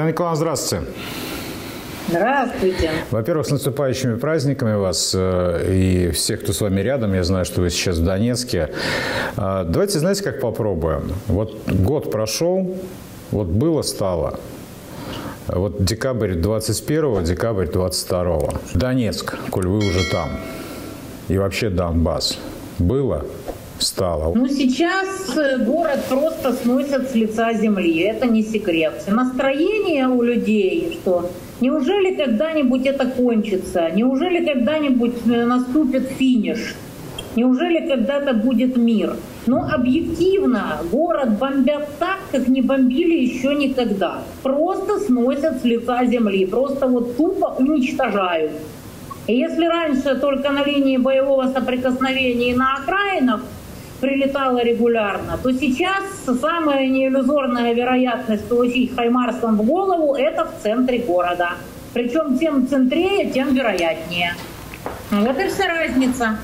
Татьяна Николаевна, здравствуйте. Здравствуйте. Во-первых, с наступающими праздниками вас э, и всех, кто с вами рядом. Я знаю, что вы сейчас в Донецке. Э, давайте, знаете, как попробуем? Вот год прошел, вот было, стало. Вот декабрь 21 декабрь 22 Донецк, коль вы уже там. И вообще Донбасс. Было, стало? Ну, сейчас э, город просто сносят с лица земли. Это не секрет. Настроение у людей, что Неужели когда-нибудь это кончится? Неужели когда-нибудь э, наступит финиш? Неужели когда-то будет мир? Но объективно город бомбят так, как не бомбили еще никогда. Просто сносят с лица земли, просто вот тупо уничтожают. И если раньше только на линии боевого соприкосновения на окраинах прилетала регулярно, то сейчас самая неиллюзорная вероятность получить хаймарсом в голову – это в центре города. Причем тем центрее, тем вероятнее. Вот и вся разница.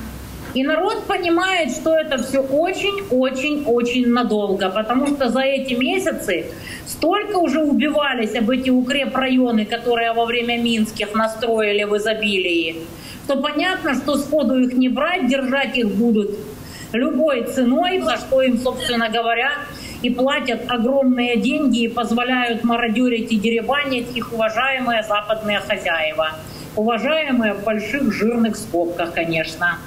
И народ понимает, что это все очень-очень-очень надолго, потому что за эти месяцы столько уже убивались об эти укрепрайоны, которые во время Минских настроили в изобилии, что понятно, что сходу их не брать, держать их будут любой ценой, за что им, собственно говоря, и платят огромные деньги и позволяют мародерить и деребанить их уважаемые западные хозяева. Уважаемые в больших жирных скобках, конечно.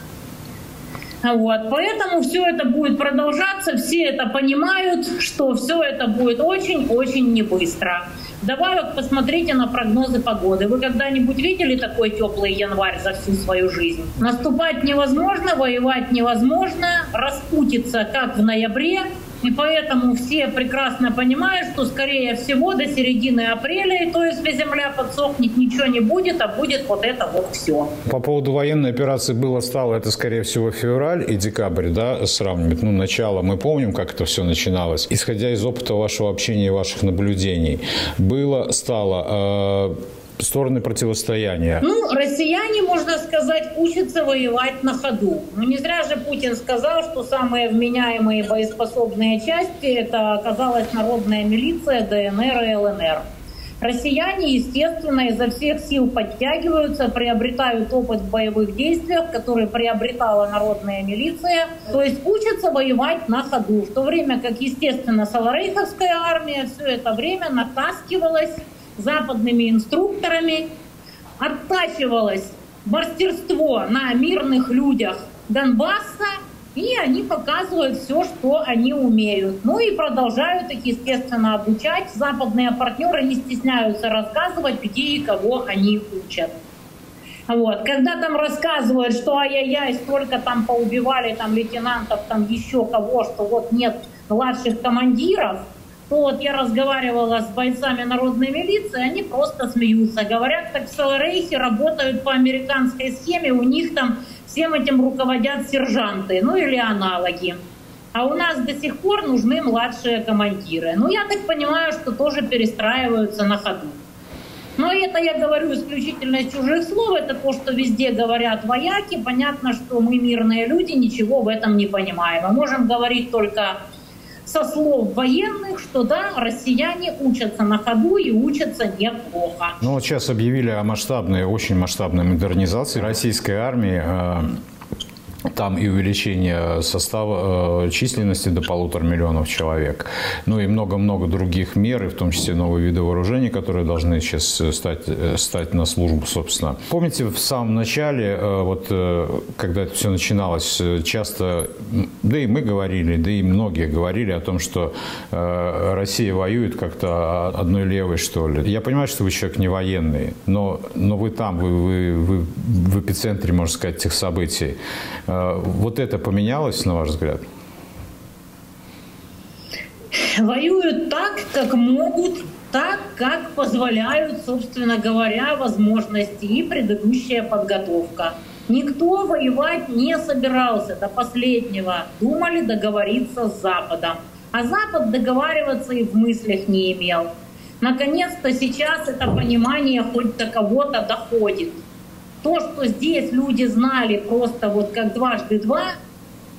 Вот. Поэтому все это будет продолжаться, все это понимают, что все это будет очень-очень не быстро. Давай посмотрите на прогнозы погоды. Вы когда-нибудь видели такой теплый январь за всю свою жизнь? Наступать невозможно, воевать невозможно, распутиться как в ноябре, и поэтому все прекрасно понимают, что, скорее всего, до середины апреля, и то если земля подсохнет, ничего не будет, а будет вот это вот все. По поводу военной операции было стало, это, скорее всего, февраль и декабрь, да, сравнивать. Ну, начало, мы помним, как это все начиналось. Исходя из опыта вашего общения и ваших наблюдений, было, стало... Э стороны противостояния? Ну, россияне, можно сказать, учатся воевать на ходу. Ну, не зря же Путин сказал, что самые вменяемые боеспособные части – это оказалась народная милиция, ДНР и ЛНР. Россияне, естественно, изо всех сил подтягиваются, приобретают опыт в боевых действиях, который приобретала народная милиция, то есть учатся воевать на ходу, в то время как, естественно, Саларейховская армия все это время натаскивалась западными инструкторами, оттачивалось мастерство на мирных людях Донбасса, и они показывают все, что они умеют. Ну и продолжают их, естественно, обучать. Западные партнеры не стесняются рассказывать, где и кого они учат. Вот. Когда там рассказывают, что ай-яй-яй, столько там поубивали там лейтенантов, там еще кого, что вот нет младших командиров – вот я разговаривала с бойцами народной милиции, они просто смеются. Говорят, так в Саларейхе работают по американской схеме, у них там всем этим руководят сержанты, ну или аналоги. А у нас до сих пор нужны младшие командиры. Ну, я так понимаю, что тоже перестраиваются на ходу. Но это я говорю исключительно из чужих слов, это то, что везде говорят вояки. Понятно, что мы мирные люди, ничего в этом не понимаем. Мы можем говорить только со слов военных, что да, россияне учатся на ходу и учатся неплохо. Ну вот сейчас объявили о масштабной, очень масштабной модернизации российской армии. Там и увеличение состава э, численности до полутора миллионов человек. Ну и много-много других мер, и в том числе новые виды вооружений, которые должны сейчас э, стать, э, стать на службу, собственно. Помните, в самом начале, вот когда это все начиналось, часто, да и мы говорили, да и многие говорили о том, что Россия воюет как-то одной левой, что ли. Я понимаю, что вы человек не военный, но, но вы там, вы, вы, вы в эпицентре, можно сказать, этих событий. Э, вот это поменялось, на ваш взгляд? Воюют так, как могут, так, как позволяют, собственно говоря, возможности и предыдущая подготовка. Никто воевать не собирался до последнего. Думали договориться с Западом. А Запад договариваться и в мыслях не имел. Наконец-то сейчас это понимание хоть до кого-то доходит. То, что здесь люди знали просто вот как дважды два,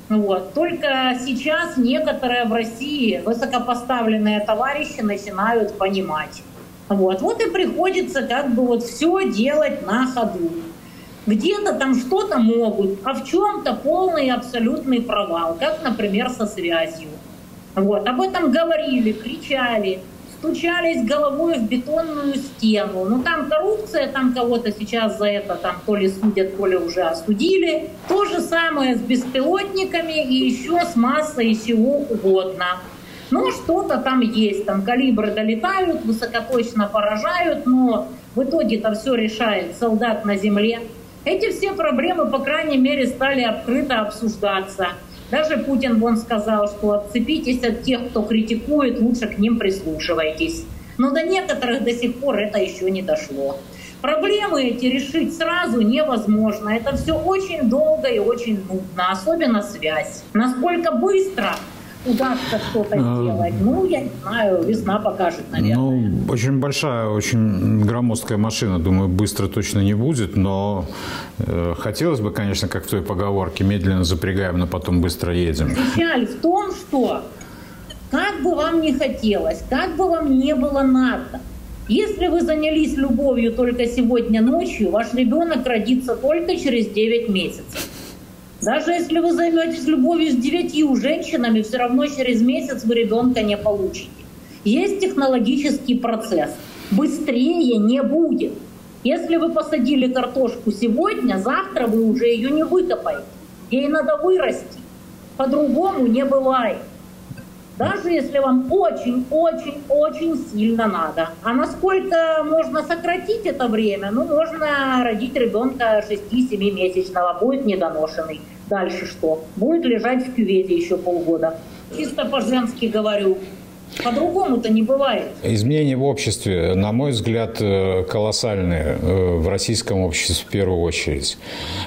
вот. Только сейчас некоторые в России высокопоставленные товарищи начинают понимать. Вот. вот и приходится как бы вот все делать на ходу. Где-то там что-то могут, а в чем-то полный абсолютный провал, как, например, со связью. Вот. Об этом говорили, кричали, стучались головой в бетонную стену. Ну там коррупция, там кого-то сейчас за это там то ли судят, то ли уже осудили. То же самое с беспилотниками и еще с массой всего угодно. Ну, что-то там есть, там калибры долетают, высокоточно поражают, но в итоге-то все решает солдат на земле. Эти все проблемы, по крайней мере, стали открыто обсуждаться. Даже Путин вон сказал, что отцепитесь от тех, кто критикует, лучше к ним прислушивайтесь. Но до некоторых до сих пор это еще не дошло. Проблемы эти решить сразу невозможно. Это все очень долго и очень нудно, особенно связь. Насколько быстро удастся что-то а, сделать. Ну, я не знаю, весна покажет, наверное. Ну, очень большая, очень громоздкая машина, думаю, быстро точно не будет, но э, хотелось бы, конечно, как в той поговорке, медленно запрягаем, но потом быстро едем. Печаль в том, что как бы вам не хотелось, как бы вам не было надо, если вы занялись любовью только сегодня ночью, ваш ребенок родится только через 9 месяцев. Даже если вы займетесь любовью с девятью женщинами, все равно через месяц вы ребенка не получите. Есть технологический процесс. Быстрее не будет. Если вы посадили картошку сегодня, завтра вы уже ее не выкопаете. Ей надо вырасти. По-другому не бывает даже если вам очень-очень-очень сильно надо. А насколько можно сократить это время? Ну, можно родить ребенка 6-7 месячного, будет недоношенный. Дальше что? Будет лежать в кювете еще полгода. Чисто по-женски говорю. По-другому-то не бывает. Изменения в обществе, на мой взгляд, э, колоссальные э, в российском обществе в первую очередь.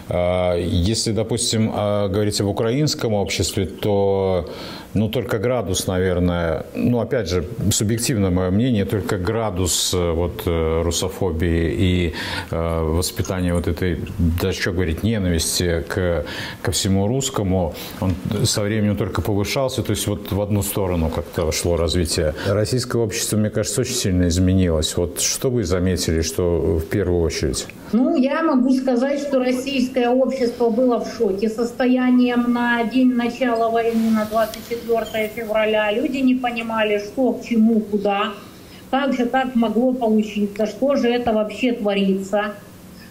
А, если, допустим, говорить об украинском обществе, то ну, только градус, наверное, ну, опять же, субъективно мое мнение, только градус э, вот э, русофобии и э, воспитания вот этой, да что говорить, ненависти к, ко всему русскому, он со временем только повышался, то есть вот в одну сторону как-то шло развитие. Российское общество, мне кажется, очень сильно изменилось. Вот что вы заметили, что в первую очередь? Ну, я могу сказать, что российское общество было в шоке состоянием на день начала войны, на 24 февраля. Люди не понимали, что, к чему, куда. Как же так могло получиться? Что же это вообще творится?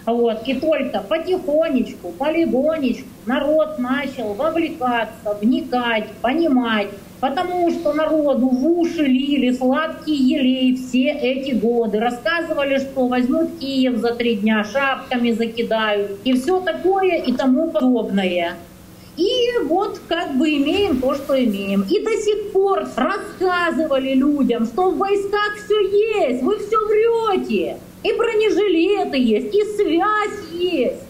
Вот. И только потихонечку, полигонечку народ начал вовлекаться, вникать, понимать, потому что народу в уши лили сладкие елей все эти годы. Рассказывали, что возьмут Киев за три дня, шапками закидают и все такое и тому подобное. И вот как бы имеем то, что имеем. И до сих пор рассказывали людям, что в войсках все есть, вы все врете. И бронежилеты есть, и связь есть.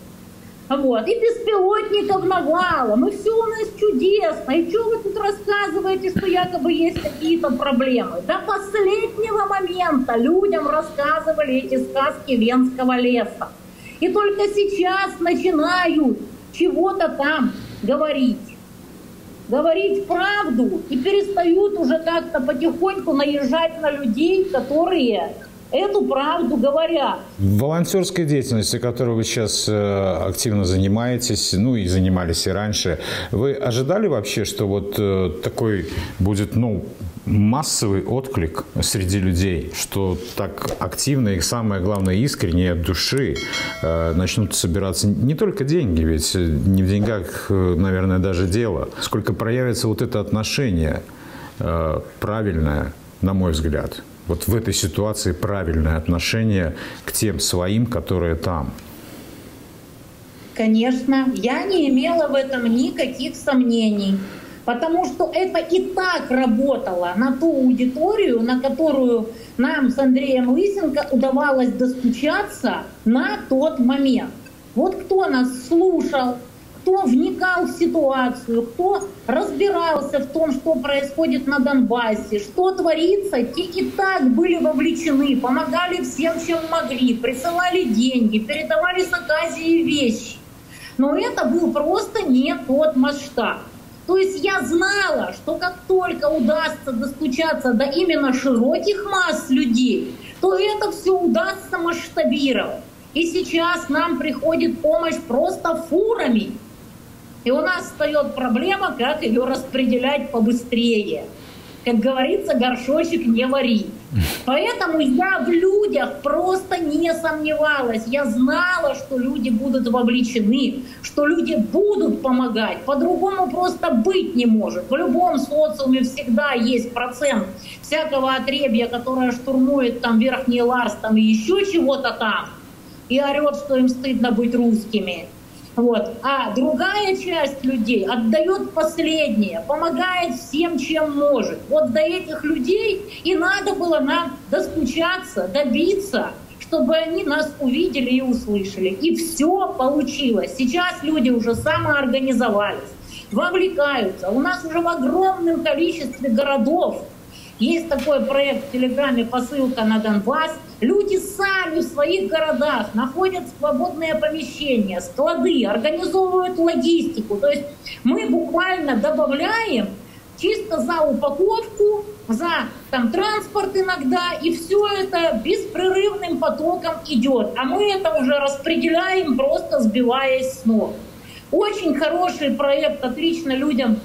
Вот. И беспилотников навалом, и все у нас чудесно. И что вы тут рассказываете, что якобы есть какие-то проблемы? До последнего момента людям рассказывали эти сказки Венского леса. И только сейчас начинают чего-то там говорить. Говорить правду и перестают уже как-то потихоньку наезжать на людей, которые эту правду говорят. Волонтерской деятельности, которой вы сейчас э, активно занимаетесь, ну и занимались и раньше, вы ожидали вообще, что вот э, такой будет, ну, массовый отклик среди людей, что так активно и самое главное искренне от души э, начнут собираться не только деньги, ведь не в деньгах, наверное, даже дело, сколько проявится вот это отношение правильное, на мой взгляд вот в этой ситуации правильное отношение к тем своим, которые там? Конечно, я не имела в этом никаких сомнений, потому что это и так работало на ту аудиторию, на которую нам с Андреем Лысенко удавалось достучаться на тот момент. Вот кто нас слушал, кто вникал в ситуацию, кто разбирался в том, что происходит на Донбассе, что творится, те и так были вовлечены, помогали всем, чем могли, присылали деньги, передавали с Аказии вещи. Но это был просто не тот масштаб. То есть я знала, что как только удастся достучаться до именно широких масс людей, что это все удастся масштабировать. И сейчас нам приходит помощь просто фурами. И у нас встает проблема, как ее распределять побыстрее. Как говорится, горшочек не вари. Поэтому я в людях просто не сомневалась. Я знала, что люди будут вовлечены, что люди будут помогать. По-другому просто быть не может. В любом социуме всегда есть процент всякого отребья, которое штурмует там верхний Ларс там и еще чего-то там и орет, что им стыдно быть русскими. Вот. А другая часть людей отдает последнее, помогает всем, чем может. Вот до этих людей и надо было нам достучаться, добиться, чтобы они нас увидели и услышали. И все получилось. Сейчас люди уже самоорганизовались, вовлекаются. У нас уже в огромном количестве городов есть такой проект в Телеграме «Посылка на Донбасс». Люди сами в своих городах находят свободные помещения, склады, организовывают логистику. То есть мы буквально добавляем чисто за упаковку, за там, транспорт иногда, и все это беспрерывным потоком идет. А мы это уже распределяем, просто сбиваясь с ног. Очень хороший проект, отлично людям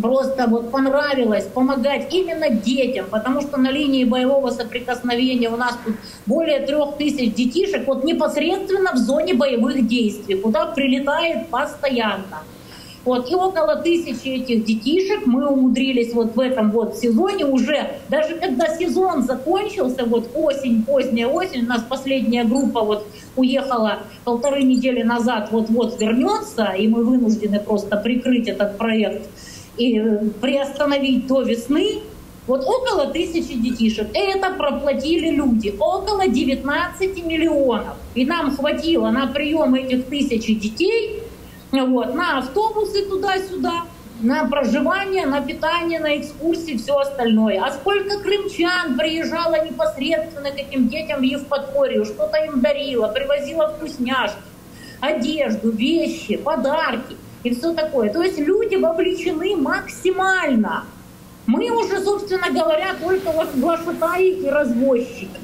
просто вот понравилось помогать именно детям, потому что на линии боевого соприкосновения у нас тут более трех тысяч детишек вот непосредственно в зоне боевых действий, куда прилетает постоянно. Вот, и около тысячи этих детишек мы умудрились вот в этом вот сезоне уже, даже когда сезон закончился, вот осень, поздняя осень, у нас последняя группа вот уехала полторы недели назад, вот-вот вернется, и мы вынуждены просто прикрыть этот проект и приостановить до весны, вот около тысячи детишек. Это проплатили люди, около 19 миллионов. И нам хватило на прием этих тысячи детей, вот, на автобусы туда-сюда, на проживание, на питание, на экскурсии, все остальное. А сколько крымчан приезжало непосредственно к этим детям в Евпаторию, что-то им дарило, привозило вкусняшки, одежду, вещи, подарки – и все такое. То есть люди вовлечены максимально. Мы уже, собственно говоря, только глашатаи и развозчики.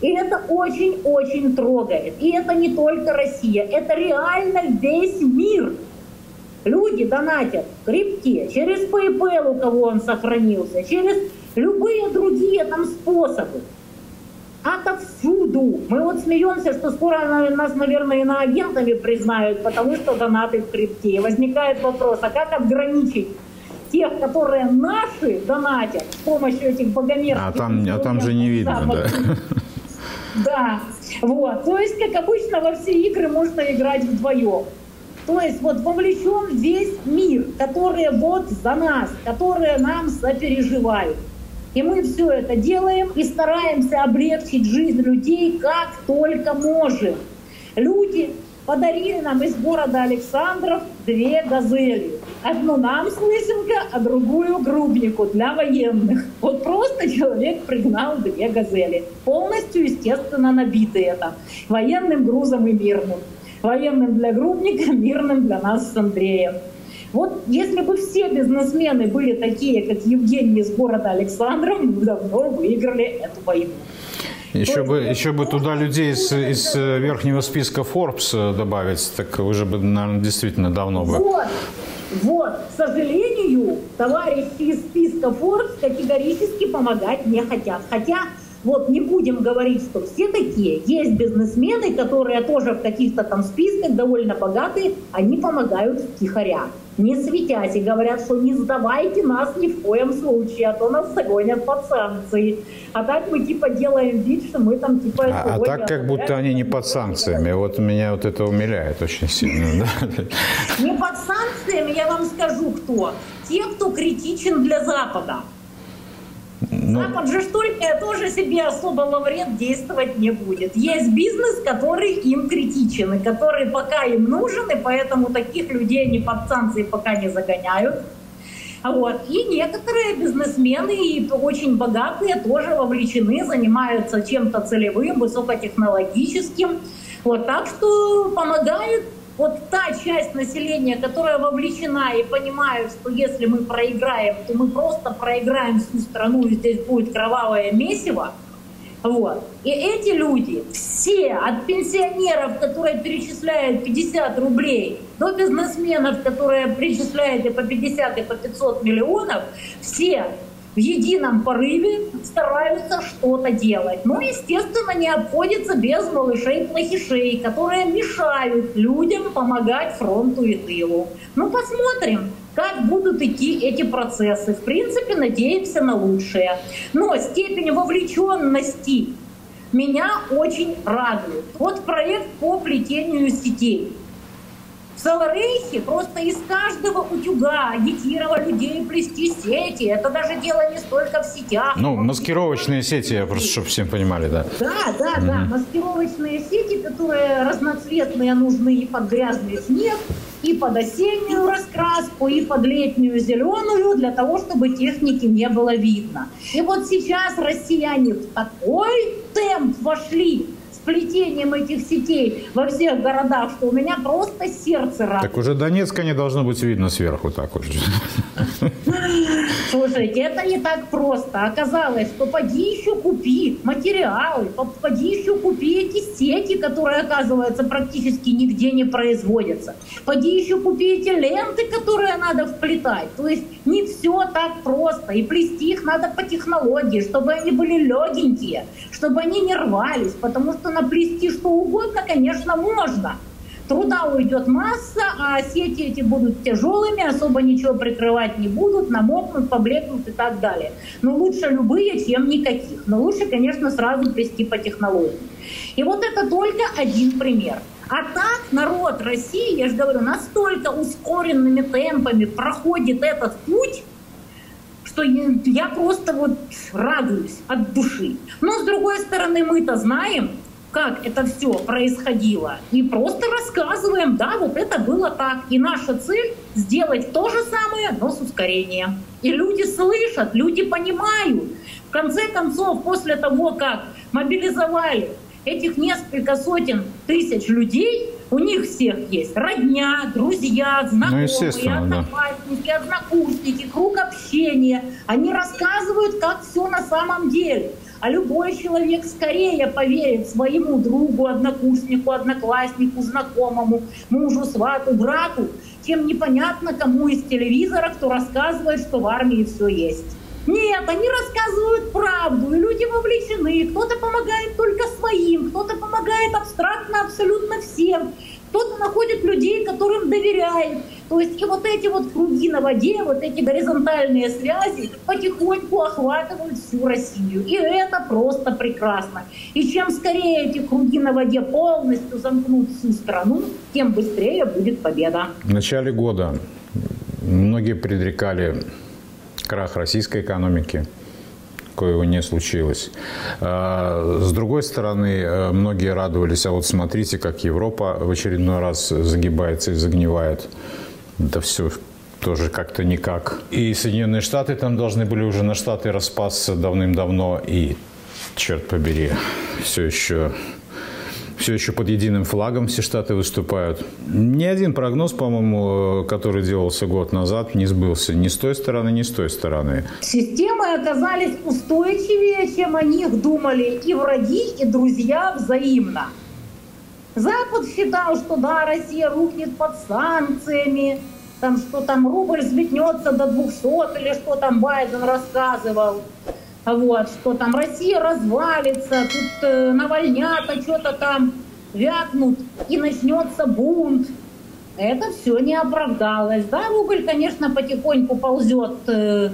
И это очень-очень трогает. И это не только Россия, это реально весь мир. Люди донатят в крипте, через PayPal, у кого он сохранился, через любые другие там способы отовсюду. Мы вот смеемся, что скоро нас, наверное, иноагентами признают, потому что донаты в крипте. возникает вопрос, а как ограничить тех, которые наши донатят с помощью этих богомерзких... А там, а там же не видно, да. Да, вот. То есть, как обычно, во все игры можно играть вдвоем. То есть вот вовлечен весь мир, который вот за нас, которые нам сопереживают. И мы все это делаем и стараемся облегчить жизнь людей как только можем. Люди подарили нам из города Александров две газели. Одну нам с Лысенко, а другую Грубнику для военных. Вот просто человек пригнал две газели. Полностью, естественно, набитые это. Военным грузом и мирным. Военным для Грубника, мирным для нас с Андреем. Вот если бы все бизнесмены были такие, как Евгений из города Александров, мы давно выиграли эту войну. Еще бы, еще бы туда людей из, из э, верхнего списка Forbes э, добавить, так уже бы, наверное, действительно давно бы. Вот, вот. К сожалению, товарищи из списка Forbes категорически помогать не хотят. Хотя вот не будем говорить, что все такие. Есть бизнесмены, которые тоже в каких-то там списках довольно богатые, они помогают втихаря не светясь, и говорят, что не сдавайте нас ни в коем случае, а то нас загонят под санкции. А так мы типа делаем вид, что мы там типа... А, а так как будто они не под санкциями. Вот меня вот это умиляет очень сильно. Не под санкциями, я вам скажу кто. Те, кто критичен для Запада. Ну... Запад же только тоже себе особо во вред действовать не будет. Есть бизнес, который им критичен, и который пока им нужен, и поэтому таких людей они под санкции пока не загоняют. Вот. И некоторые бизнесмены, и очень богатые, тоже вовлечены, занимаются чем-то целевым, высокотехнологическим. Вот. Так что помогают вот та часть населения, которая вовлечена и понимает, что если мы проиграем, то мы просто проиграем всю страну, и здесь будет кровавое месиво, Вот. И эти люди, все, от пенсионеров, которые перечисляют 50 рублей, до бизнесменов, которые перечисляют и по 50, и по 500 миллионов, все в едином порыве стараются что-то делать. Но, естественно, не обходится без малышей-плохишей, которые мешают людям помогать фронту и тылу. Ну, посмотрим, как будут идти эти процессы. В принципе, надеемся на лучшее. Но степень вовлеченности меня очень радует. Вот проект по плетению сетей. В Саларейхе просто из каждого утюга агитировали людей плести сети. Это даже дело не столько в сетях. Ну, маскировочные сети, я просто, чтобы всем понимали, да. Да, да, угу. да. Маскировочные сети, которые разноцветные, нужны и под грязный снег, и под осеннюю раскраску, и под летнюю зеленую, для того, чтобы техники не было видно. И вот сейчас россияне в такой темп вошли, плетением этих сетей во всех городах, что у меня просто сердце радует. Так уже Донецка не должно быть видно сверху так уж. Слушайте, это не так просто. Оказалось, что поди еще купи материалы, поди еще купи эти сети, которые, оказывается, практически нигде не производятся. Поди еще купи эти ленты, которые надо вплетать. То есть не все так просто. И плести их надо по технологии, чтобы они были легенькие, чтобы они не рвались, потому что наплести что угодно, конечно, можно. Труда уйдет масса, а сети эти будут тяжелыми, особо ничего прикрывать не будут, намокнут, поблекнут и так далее. Но лучше любые, чем никаких. Но лучше, конечно, сразу плести по технологии. И вот это только один пример. А так народ России, я же говорю, настолько ускоренными темпами проходит этот путь, что я просто вот радуюсь от души. Но с другой стороны, мы-то знаем, как это все происходило. И просто рассказываем, да, вот это было так. И наша цель сделать то же самое, но с ускорением. И люди слышат, люди понимают. В конце концов, после того, как мобилизовали этих несколько сотен тысяч людей, у них всех есть родня, друзья, знакомые, ну, одноклассники, да. однокурсники, круг общения. Они рассказывают, как все на самом деле. А любой человек скорее поверит своему другу, однокурснику, однокласснику, знакомому, мужу, свату, брату, чем непонятно кому из телевизора, кто рассказывает, что в армии все есть. Нет, они рассказывают правду, и люди вовлечены. Кто-то помогает только своим, кто-то помогает абстрактно абсолютно всем кто-то находит людей, которым доверяет. То есть и вот эти вот круги на воде, вот эти горизонтальные связи потихоньку охватывают всю Россию. И это просто прекрасно. И чем скорее эти круги на воде полностью замкнут всю страну, тем быстрее будет победа. В начале года многие предрекали крах российской экономики коего не случилось. А, с другой стороны, э, многие радовались, а вот смотрите, как Европа в очередной раз загибается и загнивает. Это все тоже как-то никак. И Соединенные Штаты там должны были уже на Штаты распасться давным-давно. И, черт побери, все еще все еще под единым флагом все штаты выступают. Ни один прогноз, по-моему, который делался год назад, не сбылся ни с той стороны, ни с той стороны. Системы оказались устойчивее, чем о них думали и враги, и друзья взаимно. Запад считал, что да, Россия рухнет под санкциями, там, что там рубль взметнется до 200 или что там Байден рассказывал вот, что там Россия развалится, тут э, навальнята что-то там вякнут и начнется бунт. Это все не оправдалось. Да, рубль, конечно, потихоньку ползет э,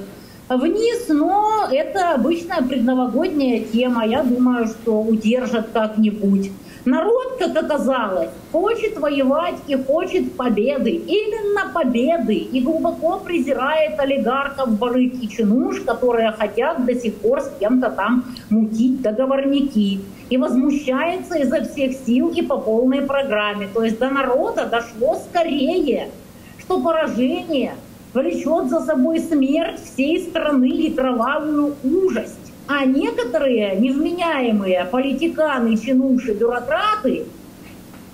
вниз, но это обычная предновогодняя тема. Я думаю, что удержат как-нибудь. Народ, как оказалось, хочет воевать и хочет победы. Именно победы. И глубоко презирает олигархов, барыг и чинуш, которые хотят до сих пор с кем-то там мутить договорники. И возмущается изо всех сил и по полной программе. То есть до народа дошло скорее, что поражение влечет за собой смерть всей страны и кровавую ужасть. А некоторые невменяемые политиканы, чинуши, бюрократы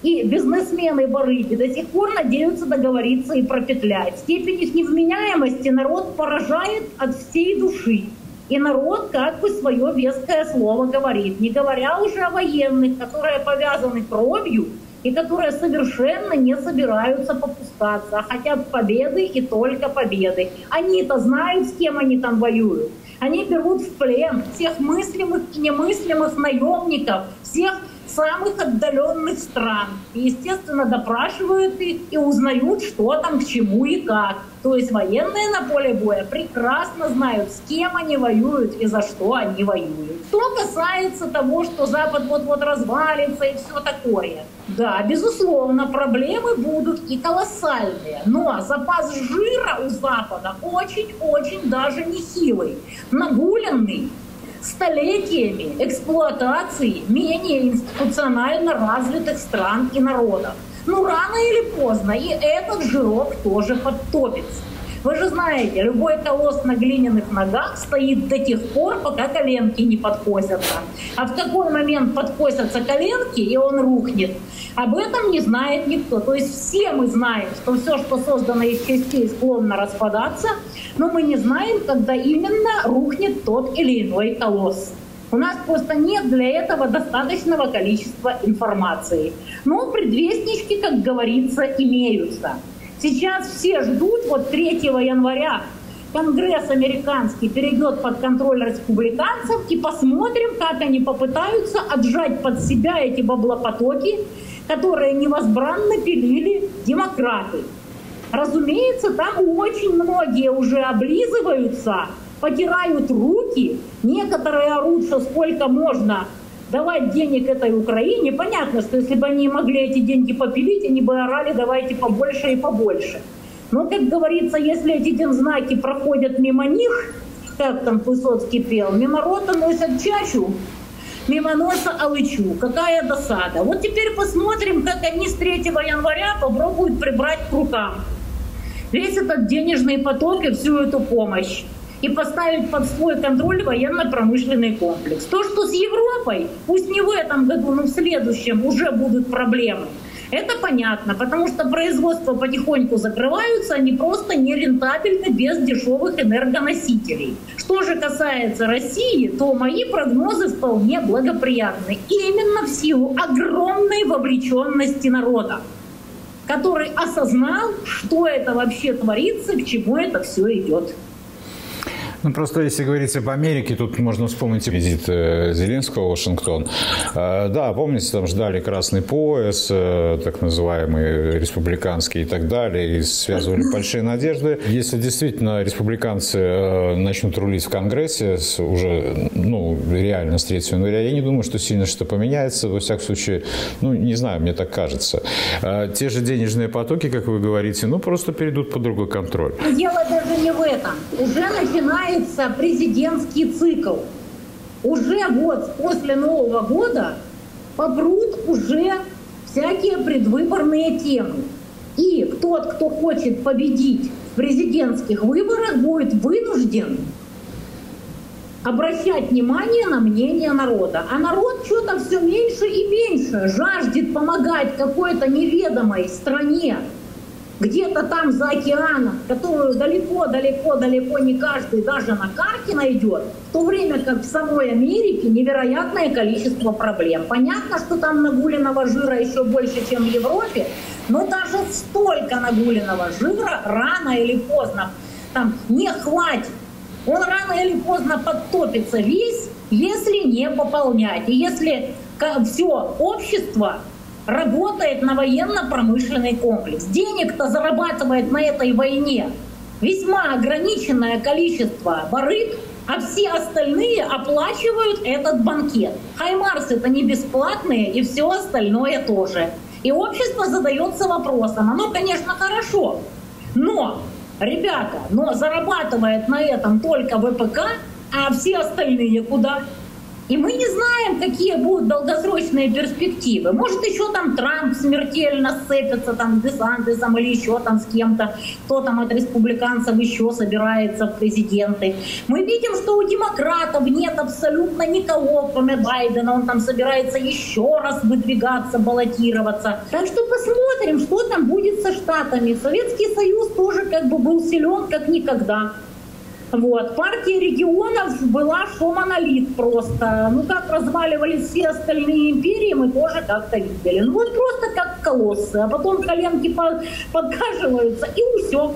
и бизнесмены-барыги до сих пор надеются договориться и пропетлять. Степень их невменяемости народ поражает от всей души. И народ как бы свое веское слово говорит, не говоря уже о военных, которые повязаны кровью и которые совершенно не собираются попускаться, а хотят победы и только победы. Они-то знают, с кем они там воюют. Они берут в плен всех мыслимых и немыслимых наемников, всех самых отдаленных стран. И, естественно, допрашивают их и узнают, что там, к чему и как. То есть военные на поле боя прекрасно знают, с кем они воюют и за что они воюют. Что касается того, что Запад вот-вот развалится и все такое. Да, безусловно, проблемы будут и колоссальные. Но запас жира у Запада очень-очень даже нехилый. Нагуленный столетиями эксплуатации менее институционально развитых стран и народов. Ну, рано или поздно и этот жирок тоже подтопится. Вы же знаете, любой колосс на глиняных ногах стоит до тех пор, пока коленки не подкосятся. А в какой момент подкосятся коленки, и он рухнет, об этом не знает никто. То есть все мы знаем, что все, что создано из частей, склонно распадаться, но мы не знаем, когда именно рухнет тот или иной колосс. У нас просто нет для этого достаточного количества информации. Но предвестнички, как говорится, имеются. Сейчас все ждут, вот 3 января Конгресс американский перейдет под контроль республиканцев и посмотрим, как они попытаются отжать под себя эти баблопотоки, которые невозбранно пилили демократы. Разумеется, там очень многие уже облизываются, потирают руки, некоторые орут, что сколько можно давать денег этой Украине, понятно, что если бы они могли эти деньги попилить, они бы орали давайте побольше и побольше. Но, как говорится, если эти дензнаки проходят мимо них, как там Высоцкий пел, мимо рота носят чащу, мимо носа алычу. Какая досада. Вот теперь посмотрим, как они с 3 января попробуют прибрать к рукам весь этот денежный поток и всю эту помощь и поставить под свой контроль военно-промышленный комплекс. То, что с Европой, пусть не в этом году, но в следующем уже будут проблемы, это понятно, потому что производства потихоньку закрываются, они просто нерентабельны без дешевых энергоносителей. Что же касается России, то мои прогнозы вполне благоприятны. Именно в силу огромной вовлеченности народа который осознал, что это вообще творится, к чему это все идет. Ну, просто если говорить об Америке, тут можно вспомнить визит э, Зеленского в Вашингтон. Э, да, помните, там ждали красный пояс, э, так называемый республиканский и так далее, и связывали большие надежды. Если действительно республиканцы начнут рулить в Конгрессе уже, ну, реально с 3 января, я не думаю, что сильно что поменяется. Во всяком случае, ну, не знаю, мне так кажется. Те же денежные потоки, как вы говорите, ну, просто перейдут под другой контроль. Дело даже не в этом. Уже начинает начинается президентский цикл. Уже вот после Нового года попрут уже всякие предвыборные темы. И тот, кто хочет победить в президентских выборах, будет вынужден обращать внимание на мнение народа. А народ что-то все меньше и меньше жаждет помогать какой-то неведомой стране, где-то там за океаном, которую далеко-далеко-далеко не каждый даже на карте найдет, в то время как в самой Америке невероятное количество проблем. Понятно, что там нагуленного жира еще больше, чем в Европе, но даже столько нагуленного жира рано или поздно там не хватит. Он рано или поздно подтопится весь, если не пополнять. И если все общество работает на военно-промышленный комплекс. Денег-то зарабатывает на этой войне весьма ограниченное количество барыг, а все остальные оплачивают этот банкет. Хаймарсы это не бесплатные и все остальное тоже. И общество задается вопросом, оно, конечно, хорошо, но, ребята, но зарабатывает на этом только ВПК, а все остальные куда? И мы не знаем, какие будут долгосрочные перспективы. Может, еще там Трамп смертельно сцепится там с Десантесом или еще там с кем-то, кто там от республиканцев еще собирается в президенты. Мы видим, что у демократов нет абсолютно никого, кроме Байдена. Он там собирается еще раз выдвигаться, баллотироваться. Так что посмотрим, что там будет со Штатами. Советский Союз тоже как бы был силен как никогда. Вот. Партия регионов была что монолит просто. Ну, как разваливались все остальные империи, мы тоже как-то видели. Ну, вот просто как колоссы. А потом коленки подкашиваются, и все.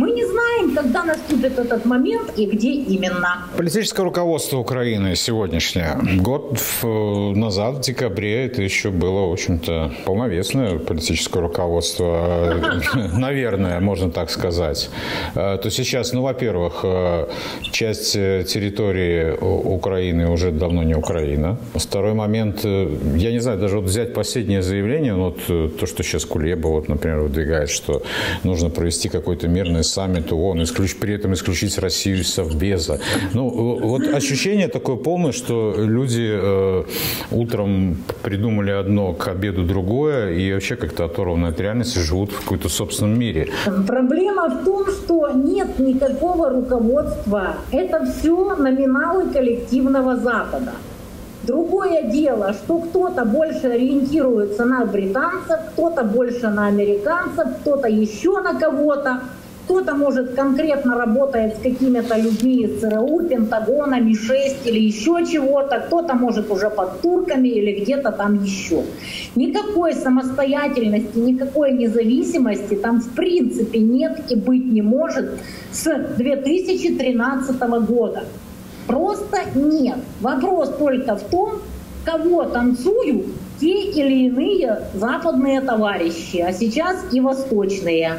Мы не знаем, когда наступит этот момент и где именно. Политическое руководство Украины сегодняшнее. Год назад, в декабре, это еще было, в общем-то, полновесное политическое руководство. Наверное, можно так сказать. Э, то сейчас, ну, во-первых, э, часть территории Украины уже давно не Украина. Второй момент, э, я не знаю, даже вот взять последнее заявление, ну, вот то, что сейчас Кулеба, вот, например, выдвигает, что нужно провести какой-то мирный саммит ООН, исключ, при этом исключить Россию из Совбеза. Ну, вот ощущение такое полное, что люди э, утром придумали одно, к обеду другое, и вообще как-то оторваны от реальности, живут в какой-то собственном мире. Проблема в том, что нет никакого руководства. Это все номиналы коллективного Запада. Другое дело, что кто-то больше ориентируется на британцев, кто-то больше на американцев, кто-то еще на кого-то. Кто-то, может, конкретно работает с какими-то людьми из ЦРУ, Пентагона, Ми-6 или еще чего-то. Кто-то, может, уже под турками или где-то там еще. Никакой самостоятельности, никакой независимости там в принципе нет и быть не может с 2013 года. Просто нет. Вопрос только в том, кого танцуют те или иные западные товарищи, а сейчас и восточные.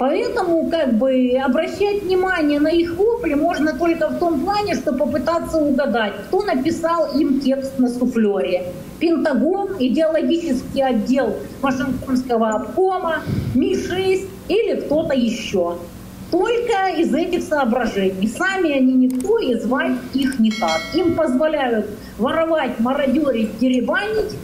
Поэтому как бы обращать внимание на их вопли можно только в том плане, что попытаться угадать, кто написал им текст на суфлере. Пентагон, идеологический отдел Вашингтонского обкома, Ми-6 или кто-то еще. Только из этих соображений. Сами они никто и звать их никак. Им позволяют воровать, мародерить, деребанить,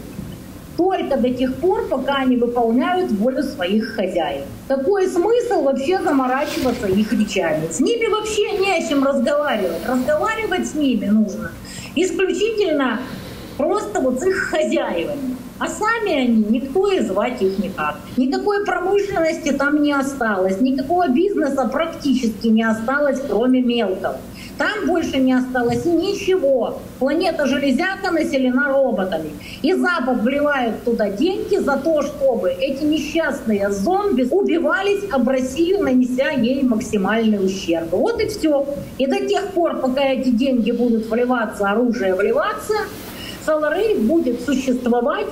только до тех пор, пока они выполняют волю своих хозяев. Какой смысл вообще заморачиваться их речами? С ними вообще не о чем разговаривать. Разговаривать с ними нужно исключительно просто вот с их хозяевами. А сами они, никто и звать их никак. Никакой промышленности там не осталось, никакого бизнеса практически не осталось, кроме мелкого. Там больше не осталось ничего. Планета Железяка населена роботами. И Запад вливает туда деньги за то, чтобы эти несчастные зомби убивались об Россию, нанеся ей максимальный ущерб. Вот и все. И до тех пор, пока эти деньги будут вливаться, оружие вливаться, Соларей будет существовать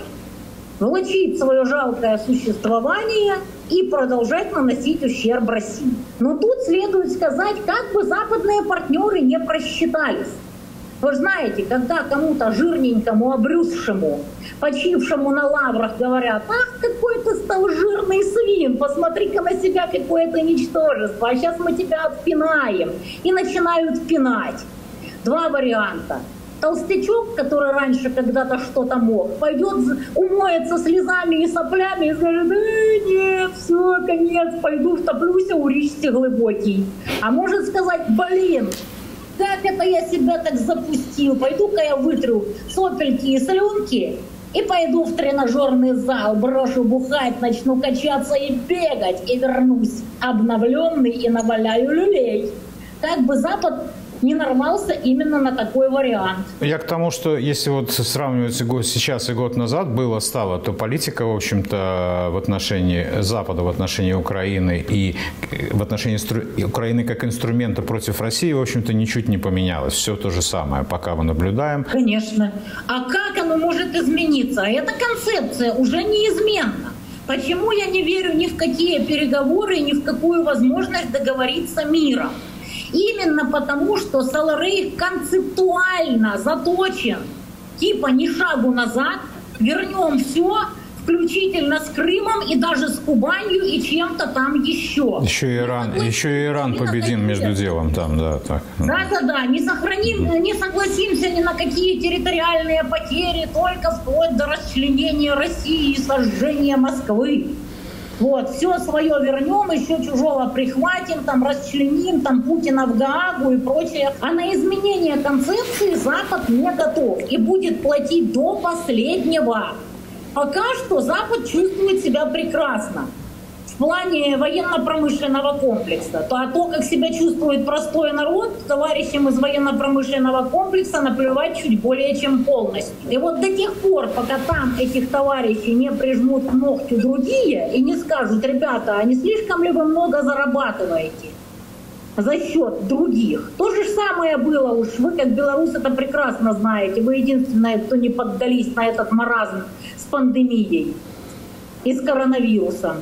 влачить свое жалкое существование и продолжать наносить ущерб России. Но тут следует сказать, как бы западные партнеры не просчитались. Вы знаете, когда кому-то жирненькому, обрюзшему, почившему на лаврах говорят, ах, какой ты стал жирный свин, посмотри-ка на себя, какое то ничтожество, а сейчас мы тебя отпинаем. И начинают пинать. Два варианта – толстячок, который раньше когда-то что-то мог, пойдет, умоется слезами и соплями и скажет, э, нет, все, конец, пойду втоплюсь у речки глубокий. А может сказать, блин, как это я себя так запустил, пойду-ка я вытру сопельки и слюнки и пойду в тренажерный зал, брошу бухать, начну качаться и бегать, и вернусь обновленный и наваляю люлей. Как бы Запад не нарвался именно на такой вариант. Я к тому, что если вот сравнивать год сейчас и год назад было, стало, то политика, в общем-то, в отношении Запада, в отношении Украины и в отношении Украины как инструмента против России, в общем-то, ничуть не поменялось. Все то же самое, пока мы наблюдаем. Конечно. А как оно может измениться? Эта концепция уже неизменна. Почему я не верю ни в какие переговоры, ни в какую возможность договориться миром? Именно потому, что Саларей концептуально заточен. Типа ни шагу назад, вернем все, включительно с Крымом и даже с Кубанью и чем-то там еще. Еще и Иран, еще и Иран победим между делом там, да, так. Да-да-да, не сохраним, не согласимся ни на какие территориальные потери, только вплоть до расчленения России и сожжения Москвы. Вот, все свое вернем, еще чужого прихватим, там расчленим, там Путина в Гаагу и прочее. А на изменение концепции Запад не готов и будет платить до последнего. Пока что Запад чувствует себя прекрасно. В плане военно-промышленного комплекса. То, а то, как себя чувствует простой народ, товарищам из военно-промышленного комплекса наплевать чуть более чем полностью. И вот до тех пор, пока там этих товарищей не прижмут к другие и не скажут, ребята, а не слишком ли вы много зарабатываете? за счет других. То же самое было уж. Вы, как белорусы, это прекрасно знаете. Вы единственные, кто не поддались на этот маразм с пандемией и с коронавирусом.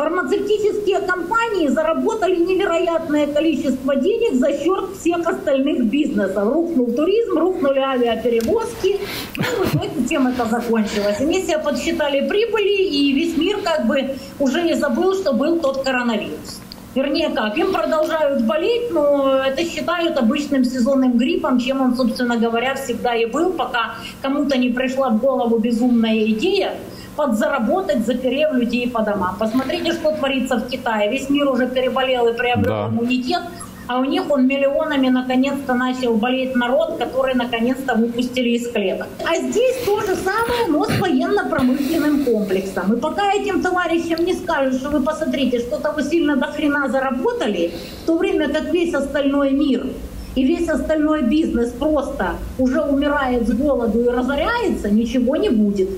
Фармацевтические компании заработали невероятное количество денег за счет всех остальных бизнесов. Рухнул туризм, рухнули авиаперевозки. Ну, в итоге чем это закончилось? Себе подсчитали прибыли, и весь мир как бы уже не забыл, что был тот коронавирус. Вернее как, им продолжают болеть, но это считают обычным сезонным гриппом, чем он, собственно говоря, всегда и был, пока кому-то не пришла в голову безумная идея подзаработать, заперев людей по домам. Посмотрите, что творится в Китае. Весь мир уже переболел и приобрел да. иммунитет, а у них он миллионами наконец-то начал болеть народ, который наконец-то выпустили из клеток. А здесь то же самое, но с военно-промышленным комплексом. И пока этим товарищам не скажут, что вы посмотрите, что-то вы сильно до хрена заработали, в то время как весь остальной мир и весь остальной бизнес просто уже умирает с голоду и разоряется, ничего не будет.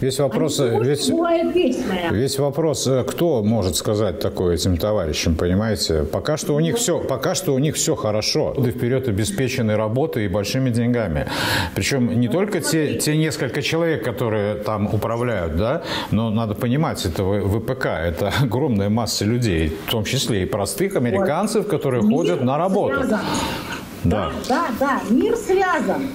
Весь вопрос, а весь, весь вопрос, э, кто может сказать такое этим товарищам, понимаете? Пока что у них все, пока что у них все хорошо. И вперед обеспечены работой и большими деньгами. Причем не ну, только те, те несколько человек, которые там управляют, да, но надо понимать, это ВПК, это огромная масса людей, в том числе и простых американцев, которые Мир ходят на работу. Связан. Да. да, да, мир связан.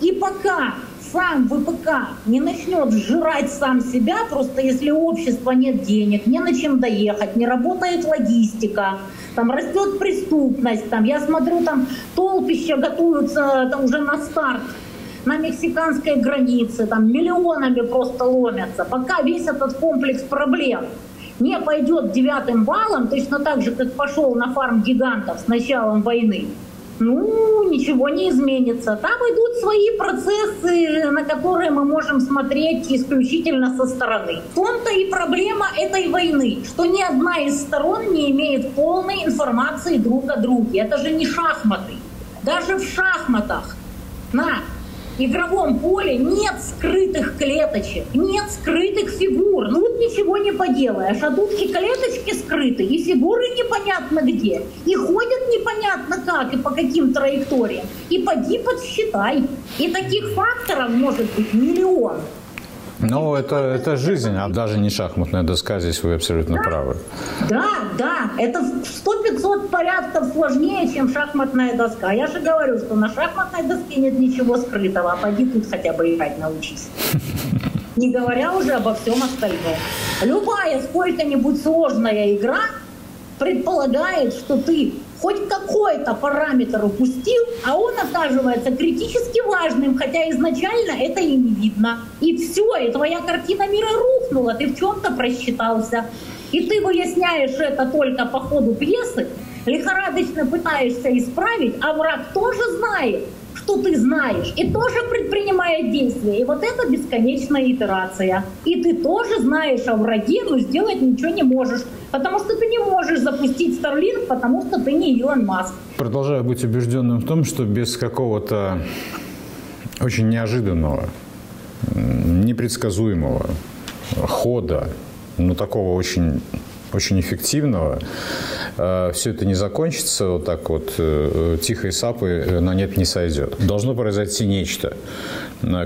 И пока сам ВПК не начнет сжирать сам себя, просто если у общества нет денег, не на чем доехать, не работает логистика, там растет преступность, там, я смотрю, там толпища готовятся там, уже на старт на мексиканской границе, там миллионами просто ломятся. Пока весь этот комплекс проблем не пойдет девятым баллом, точно так же, как пошел на фарм гигантов с началом войны, ну, ничего не изменится. Там идут свои процессы, на которые мы можем смотреть исключительно со стороны. В том-то и проблема этой войны, что ни одна из сторон не имеет полной информации друг о друге. Это же не шахматы. Даже в шахматах на игровом поле нет скрытых клеточек, нет скрытых фигур. Ну вот ничего не поделаешь. А тут и клеточки скрыты, и фигуры непонятно где. И ходят непонятно как и по каким траекториям. И поди подсчитай. И таких факторов может быть миллион. Ну, это, это жизнь, а даже не шахматная доска, здесь вы абсолютно да. правы. Да, да, это в 100-500 порядков сложнее, чем шахматная доска. Я же говорю, что на шахматной доске нет ничего скрытого, а пойди тут хотя бы играть научись. Не говоря уже обо всем остальном. Любая сколько-нибудь сложная игра предполагает, что ты хоть какой-то параметр упустил, а он оказывается критически важным, хотя изначально это и не видно. И все, и твоя картина мира рухнула, ты в чем-то просчитался. И ты выясняешь это только по ходу пьесы, лихорадочно пытаешься исправить, а враг тоже знает, что ты знаешь, и тоже предпринимает действия. И вот это бесконечная итерация. И ты тоже знаешь о враге, но сделать ничего не можешь. Потому что ты не можешь запустить Starlink, потому что ты не Илон Маск. Продолжаю быть убежденным в том, что без какого-то очень неожиданного, непредсказуемого хода, но такого очень очень эффективного. Э, Все это не закончится вот так вот э, тихой сапы э, на нет не сойдет. Должно произойти нечто.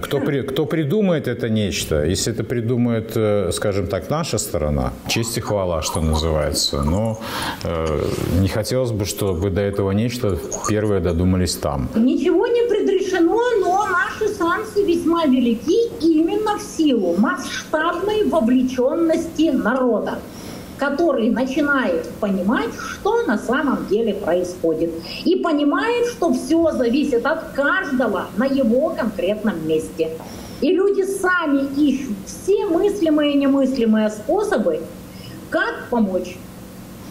Кто, при, кто придумает это нечто? Если это придумает, скажем так, наша сторона, честь и хвала, что называется. Но э, не хотелось бы, чтобы до этого нечто первые додумались там. Ничего не предрешено, но наши шансы весьма велики именно в силу масштабной вовлеченности народа который начинает понимать, что на самом деле происходит. И понимает, что все зависит от каждого на его конкретном месте. И люди сами ищут все мыслимые и немыслимые способы, как помочь.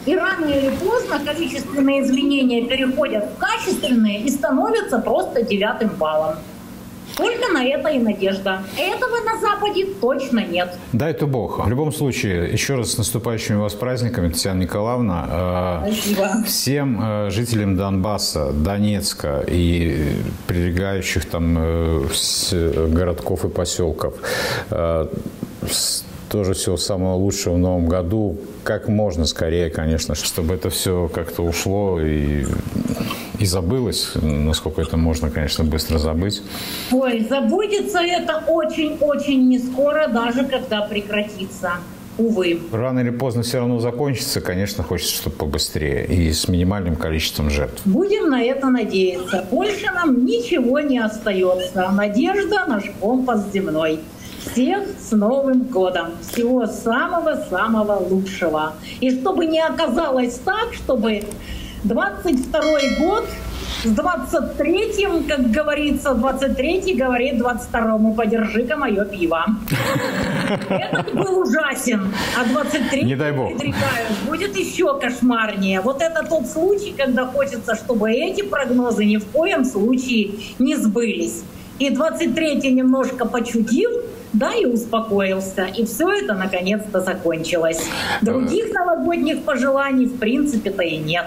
И рано или поздно количественные изменения переходят в качественные и становятся просто девятым баллом. Только на это и надежда. Этого на Западе точно нет. Дай это Бог. В любом случае, еще раз с наступающими вас праздниками, Татьяна Николаевна. Э, Спасибо. Всем э, жителям Донбасса, Донецка и прилегающих там э, городков и поселков тоже всего самого лучшего в новом году. Как можно скорее, конечно, чтобы это все как-то ушло и, и забылось, насколько это можно, конечно, быстро забыть. Ой, забудется это очень-очень не скоро, даже когда прекратится. Увы. Рано или поздно все равно закончится. Конечно, хочется, чтобы побыстрее и с минимальным количеством жертв. Будем на это надеяться. Больше нам ничего не остается. Надежда – наш компас земной. Всех с Новым годом! Всего самого-самого лучшего! И чтобы не оказалось так, чтобы 22 год с 23-м, как говорится, 23-й говорит 22-му, подержи-ка мое пиво. Этот был ужасен, а 23-й, не дай бог. будет еще кошмарнее. Вот это тот случай, когда хочется, чтобы эти прогнозы ни в коем случае не сбылись. И 23-й немножко почудил, да, и успокоился. И все это наконец-то закончилось. Других новогодних пожеланий в принципе-то и нет.